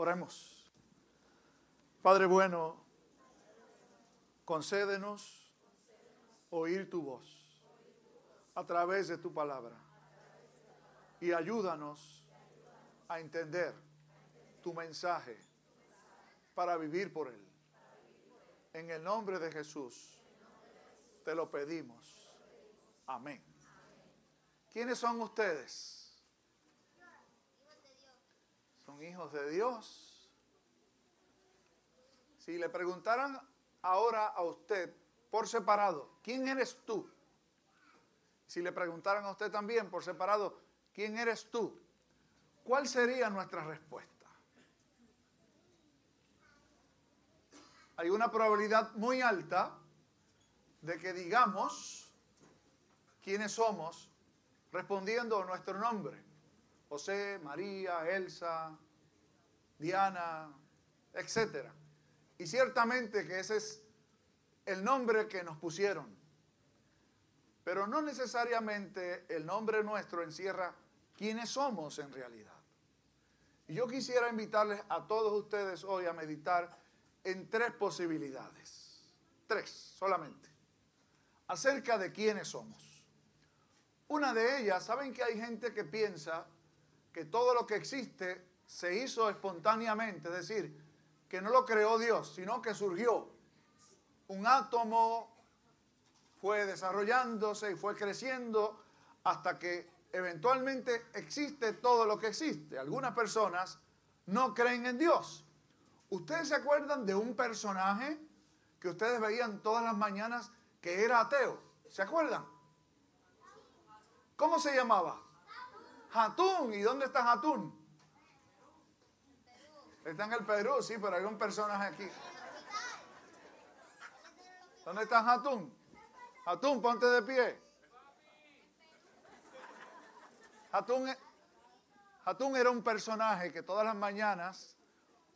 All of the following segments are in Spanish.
Oremos. Padre bueno, concédenos oír tu voz a través de tu palabra y ayúdanos a entender tu mensaje para vivir por él. En el nombre de Jesús te lo pedimos. Amén. ¿Quiénes son ustedes? Hijos de Dios. Si le preguntaran ahora a usted por separado, ¿quién eres tú? Si le preguntaran a usted también por separado, ¿quién eres tú? ¿Cuál sería nuestra respuesta? Hay una probabilidad muy alta de que digamos quiénes somos respondiendo a nuestro nombre. José, María, Elsa, Diana, etc. Y ciertamente que ese es el nombre que nos pusieron. Pero no necesariamente el nombre nuestro encierra quiénes somos en realidad. Y yo quisiera invitarles a todos ustedes hoy a meditar en tres posibilidades. Tres solamente. Acerca de quiénes somos. Una de ellas, ¿saben que hay gente que piensa que todo lo que existe se hizo espontáneamente? Es decir, que no lo creó Dios, sino que surgió. Un átomo fue desarrollándose y fue creciendo hasta que eventualmente existe todo lo que existe. Algunas personas no creen en Dios. ¿Ustedes se acuerdan de un personaje que ustedes veían todas las mañanas que era ateo? ¿Se acuerdan? ¿Cómo se llamaba? Hatun. ¿Y dónde está Hatun? Está en el Perú, sí, pero hay un personaje aquí. ¿Dónde está Hatun? Hatun, ponte de pie. Hatun, Hatun era un personaje que todas las mañanas,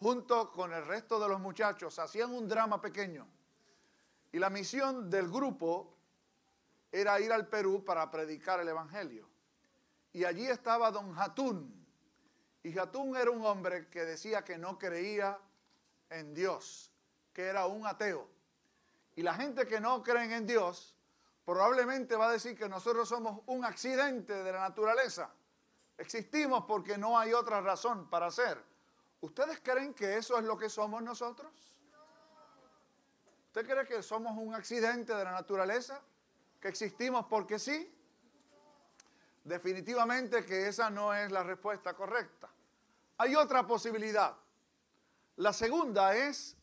junto con el resto de los muchachos, hacían un drama pequeño. Y la misión del grupo era ir al Perú para predicar el Evangelio. Y allí estaba don Hatun. Y Hatun era un hombre que decía que no creía en Dios, que era un ateo. Y la gente que no cree en Dios probablemente va a decir que nosotros somos un accidente de la naturaleza. Existimos porque no hay otra razón para ser. ¿Ustedes creen que eso es lo que somos nosotros? ¿Usted cree que somos un accidente de la naturaleza? ¿Que existimos porque sí? Definitivamente que esa no es la respuesta correcta. Hay otra posibilidad. La segunda es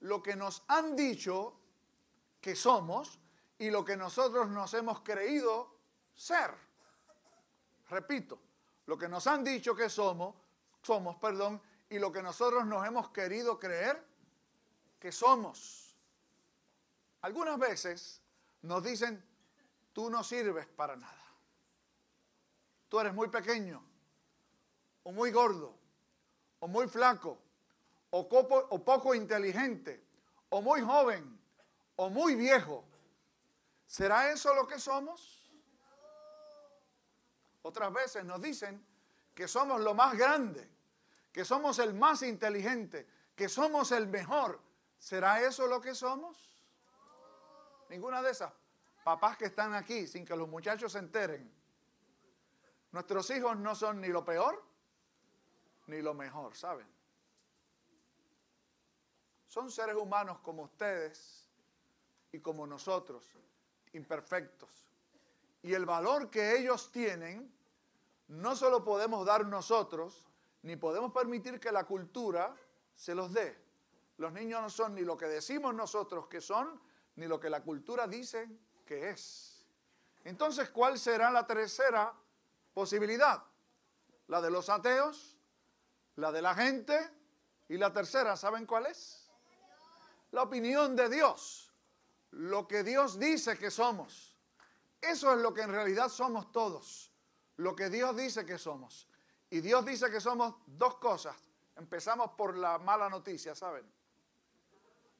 lo que nos han dicho que somos y lo que nosotros nos hemos creído ser. Repito, lo que nos han dicho que somos, somos, perdón, y lo que nosotros nos hemos querido creer que somos. Algunas veces nos dicen, tú no sirves para nada. Tú eres muy pequeño, o muy gordo, o muy flaco, o, o poco inteligente, o muy joven, o muy viejo. ¿Será eso lo que somos? Otras veces nos dicen que somos lo más grande, que somos el más inteligente, que somos el mejor. ¿Será eso lo que somos? Ninguna de esas. Papás que están aquí sin que los muchachos se enteren. Nuestros hijos no son ni lo peor ni lo mejor, ¿saben? Son seres humanos como ustedes y como nosotros, imperfectos. Y el valor que ellos tienen no solo podemos dar nosotros, ni podemos permitir que la cultura se los dé. Los niños no son ni lo que decimos nosotros que son, ni lo que la cultura dice que es. Entonces, ¿cuál será la tercera posibilidad? La de los ateos, la de la gente y la tercera, ¿saben cuál es? La opinión de Dios, lo que Dios dice que somos. Eso es lo que en realidad somos todos, lo que Dios dice que somos. Y Dios dice que somos dos cosas. Empezamos por la mala noticia, ¿saben?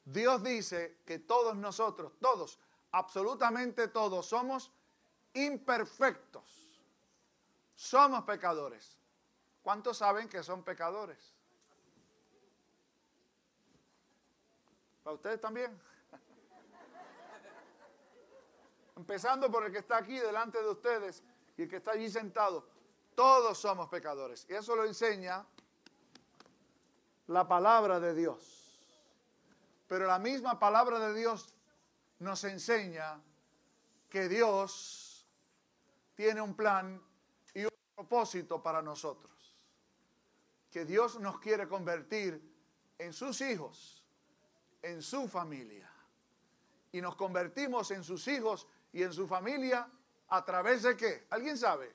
Dios dice que todos nosotros, todos, absolutamente todos, somos imperfectos. Somos pecadores. ¿Cuántos saben que son pecadores? Para ustedes también. Empezando por el que está aquí delante de ustedes y el que está allí sentado. Todos somos pecadores. Y eso lo enseña la palabra de Dios. Pero la misma palabra de Dios nos enseña que Dios tiene un plan y un propósito para nosotros. Que Dios nos quiere convertir en sus hijos, en su familia. Y nos convertimos en sus hijos y en su familia a través de qué? ¿Alguien sabe?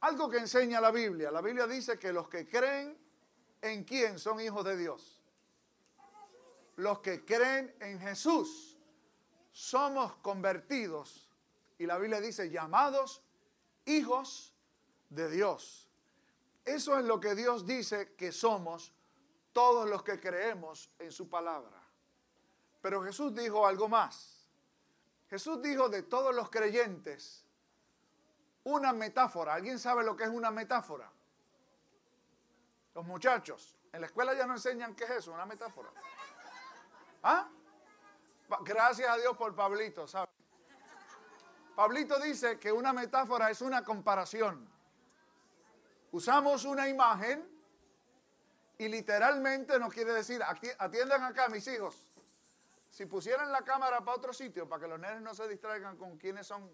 Algo que enseña la Biblia. La Biblia dice que los que creen en quién son hijos de Dios. Los que creen en Jesús somos convertidos. Y la Biblia dice llamados hijos de Dios. Eso es lo que Dios dice que somos todos los que creemos en su palabra. Pero Jesús dijo algo más. Jesús dijo de todos los creyentes una metáfora. ¿Alguien sabe lo que es una metáfora? Los muchachos, en la escuela ya no enseñan qué es eso, una metáfora. ¿Ah? Gracias a Dios por Pablito, ¿sabe? Pablito dice que una metáfora es una comparación. Usamos una imagen y literalmente nos quiere decir, atiendan acá mis hijos, si pusieran la cámara para otro sitio, para que los nenes no se distraigan con quienes son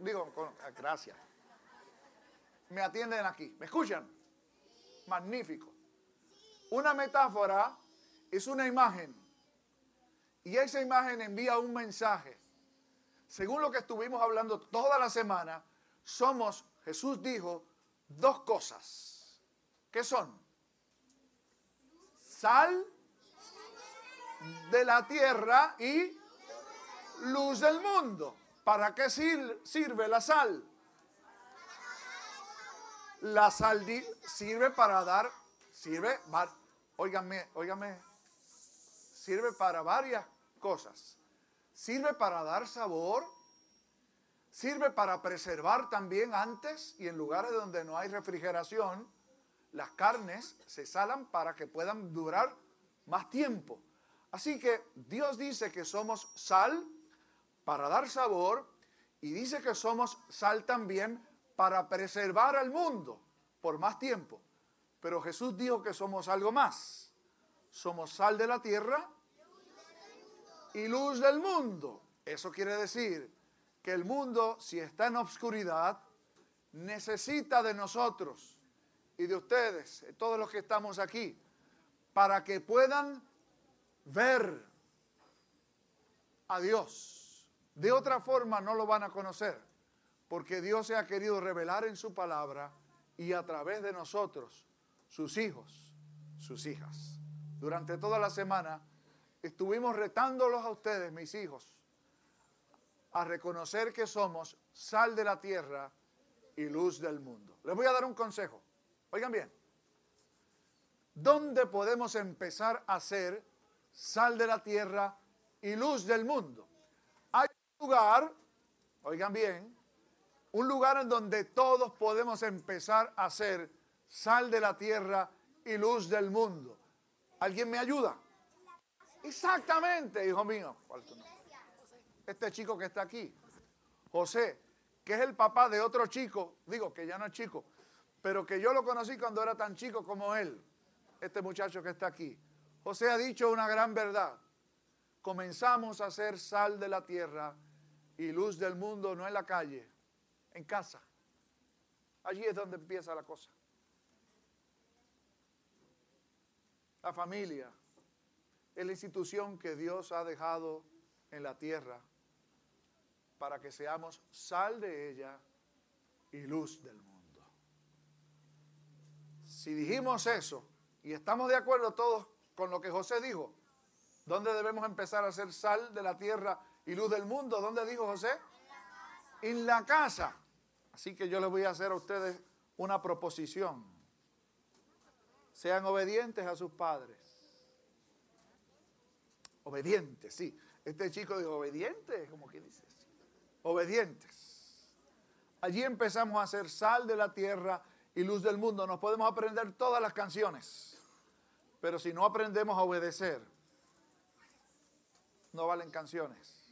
digo, ah, gracias. Me atienden aquí. ¿Me escuchan? Magnífico. Una metáfora es una imagen. Y esa imagen envía un mensaje. Según lo que estuvimos hablando toda la semana, somos, Jesús dijo, dos cosas. ¿Qué son? Sal de la tierra y luz del mundo. ¿Para qué sirve la sal? La sal sirve para dar, sirve, óigame, óigame, sirve para varias cosas. Sirve para dar sabor, sirve para preservar también antes y en lugares donde no hay refrigeración, las carnes se salan para que puedan durar más tiempo. Así que Dios dice que somos sal para dar sabor y dice que somos sal también para preservar al mundo por más tiempo. Pero Jesús dijo que somos algo más. Somos sal de la tierra y luz del mundo. Eso quiere decir que el mundo, si está en obscuridad, necesita de nosotros y de ustedes, todos los que estamos aquí, para que puedan ver a Dios de otra forma no lo van a conocer, porque Dios se ha querido revelar en su palabra y a través de nosotros, sus hijos, sus hijas. Durante toda la semana estuvimos retándolos a ustedes, mis hijos, a reconocer que somos sal de la tierra y luz del mundo. Les voy a dar un consejo. Oigan bien. ¿Dónde podemos empezar a ser sal de la tierra y luz del mundo? lugar, oigan bien, un lugar en donde todos podemos empezar a ser sal de la tierra y luz del mundo. ¿Alguien me ayuda? Exactamente, hijo mío. Este chico que está aquí, José, que es el papá de otro chico, digo que ya no es chico, pero que yo lo conocí cuando era tan chico como él, este muchacho que está aquí. José ha dicho una gran verdad. Comenzamos a ser sal de la tierra y luz del mundo no en la calle, en casa. Allí es donde empieza la cosa. La familia es la institución que Dios ha dejado en la tierra para que seamos sal de ella y luz del mundo. Si dijimos eso y estamos de acuerdo todos con lo que José dijo, ¿dónde debemos empezar a ser sal de la tierra y luz del mundo. ¿Dónde dijo José? En la casa. Así que yo les voy a hacer a ustedes una proposición. Sean obedientes a sus padres. Obedientes, sí. Este chico dijo, obediente, como que dices. Obedientes. Allí empezamos a hacer sal de la tierra y luz del mundo. Nos podemos aprender todas las canciones. Pero si no aprendemos a obedecer, no valen canciones.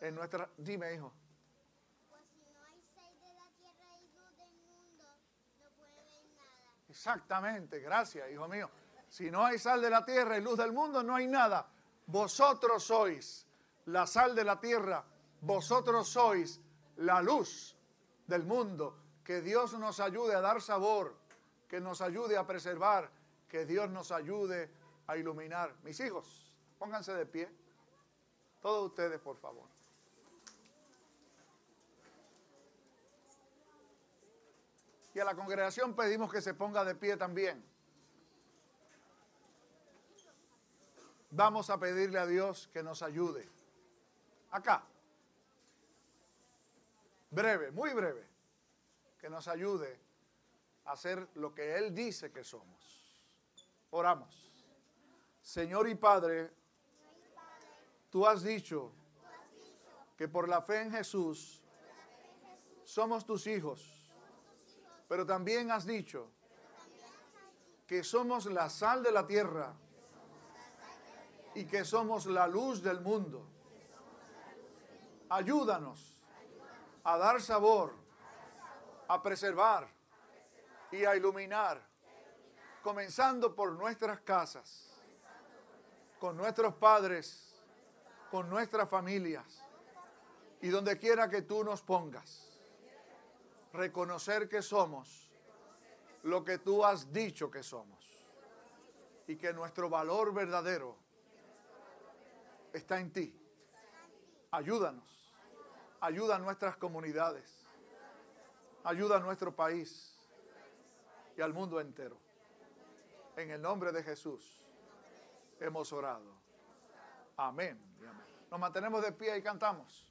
En nuestra, dime hijo. Exactamente, gracias, hijo mío. Si no hay sal de la tierra y luz del mundo, no hay nada. Vosotros sois la sal de la tierra, vosotros sois la luz del mundo. Que Dios nos ayude a dar sabor, que nos ayude a preservar, que Dios nos ayude a iluminar. Mis hijos, pónganse de pie. Todos ustedes, por favor. Y a la congregación pedimos que se ponga de pie también. Vamos a pedirle a Dios que nos ayude. Acá. Breve, muy breve. Que nos ayude a hacer lo que Él dice que somos. Oramos. Señor y Padre, tú has dicho que por la fe en Jesús somos tus hijos. Pero también has dicho que somos la sal de la tierra y que somos la luz del mundo. Ayúdanos a dar sabor, a preservar y a iluminar, comenzando por nuestras casas, con nuestros padres, con nuestras familias y donde quiera que tú nos pongas. Reconocer que somos lo que tú has dicho que somos y que nuestro valor verdadero está en ti. Ayúdanos. Ayuda a nuestras comunidades. Ayuda a nuestro país y al mundo entero. En el nombre de Jesús hemos orado. Amén. Nos mantenemos de pie y cantamos.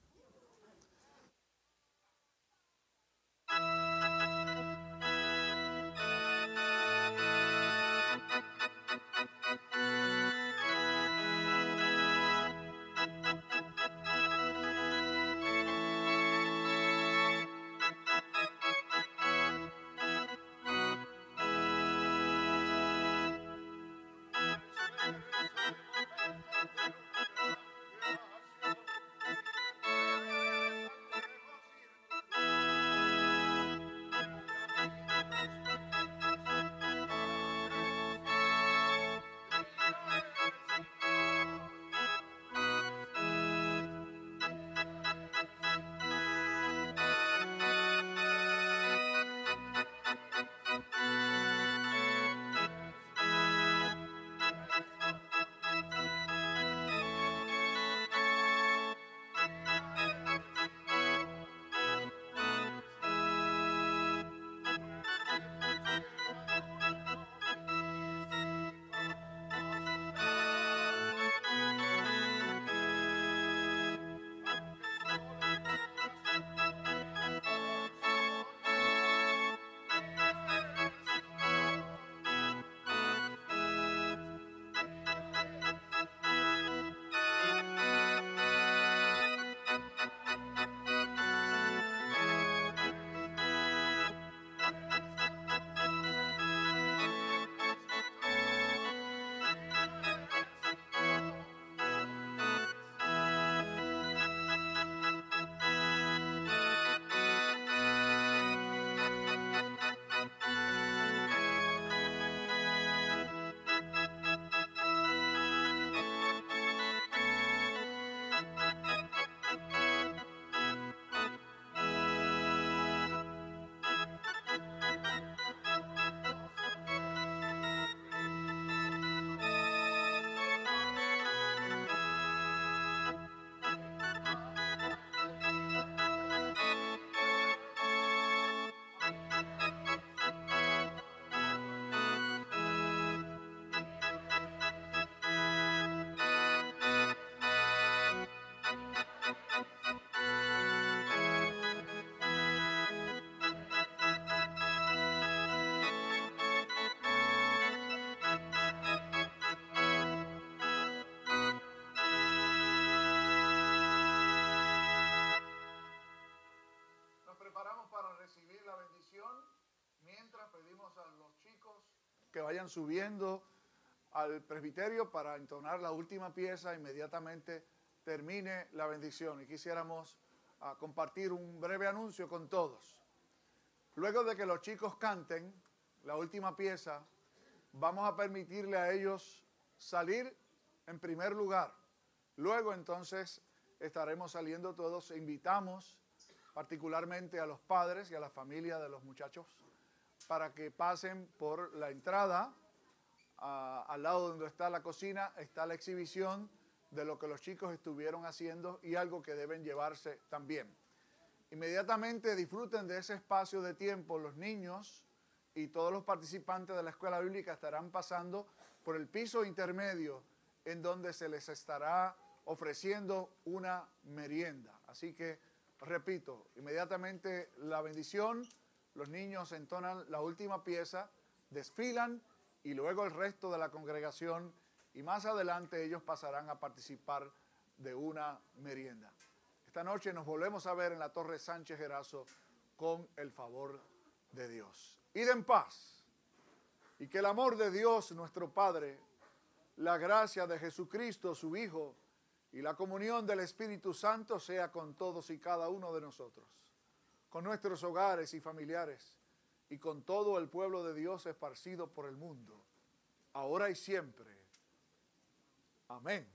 Que vayan subiendo al presbiterio para entonar la última pieza, inmediatamente termine la bendición. Y quisiéramos ah, compartir un breve anuncio con todos. Luego de que los chicos canten la última pieza, vamos a permitirle a ellos salir en primer lugar. Luego entonces estaremos saliendo todos. Invitamos particularmente a los padres y a la familia de los muchachos para que pasen por la entrada. Al lado donde está la cocina está la exhibición de lo que los chicos estuvieron haciendo y algo que deben llevarse también. Inmediatamente disfruten de ese espacio de tiempo los niños y todos los participantes de la escuela bíblica estarán pasando por el piso intermedio en donde se les estará ofreciendo una merienda. Así que, repito, inmediatamente la bendición, los niños entonan la última pieza, desfilan y luego el resto de la congregación y más adelante ellos pasarán a participar de una merienda. Esta noche nos volvemos a ver en la Torre Sánchez Gerazo con el favor de Dios. Id en paz y que el amor de Dios nuestro Padre, la gracia de Jesucristo su Hijo y la comunión del Espíritu Santo sea con todos y cada uno de nosotros, con nuestros hogares y familiares y con todo el pueblo de Dios esparcido por el mundo, ahora y siempre Amén.